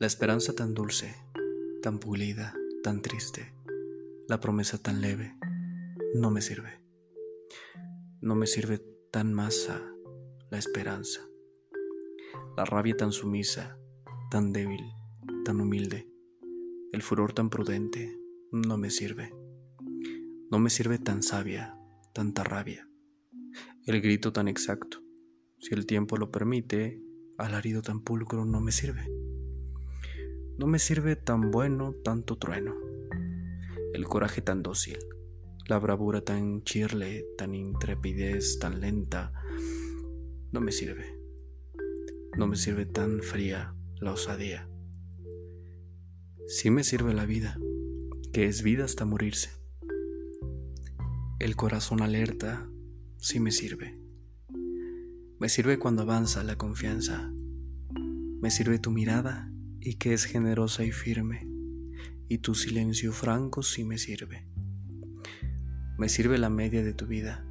La esperanza tan dulce, tan pulida, tan triste, la promesa tan leve, no me sirve. No me sirve tan masa la esperanza. La rabia tan sumisa, tan débil, tan humilde, el furor tan prudente, no me sirve. No me sirve tan sabia, tanta rabia, el grito tan exacto. Si el tiempo lo permite, alarido tan pulcro no me sirve. No me sirve tan bueno tanto trueno, el coraje tan dócil, la bravura tan chirle, tan intrepidez tan lenta, no me sirve. No me sirve tan fría la osadía. Sí me sirve la vida, que es vida hasta morirse. El corazón alerta sí me sirve. Me sirve cuando avanza la confianza. Me sirve tu mirada y que es generosa y firme, y tu silencio franco sí me sirve. Me sirve la media de tu vida,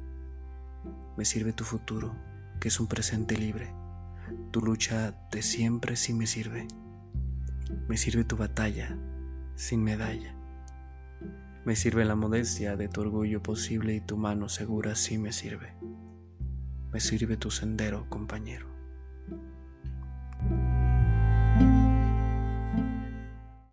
me sirve tu futuro, que es un presente libre. Tu lucha de siempre sí me sirve. Me sirve tu batalla, sin medalla. Me sirve la modestia de tu orgullo posible y tu mano segura sí me sirve. Me sirve tu sendero, compañero.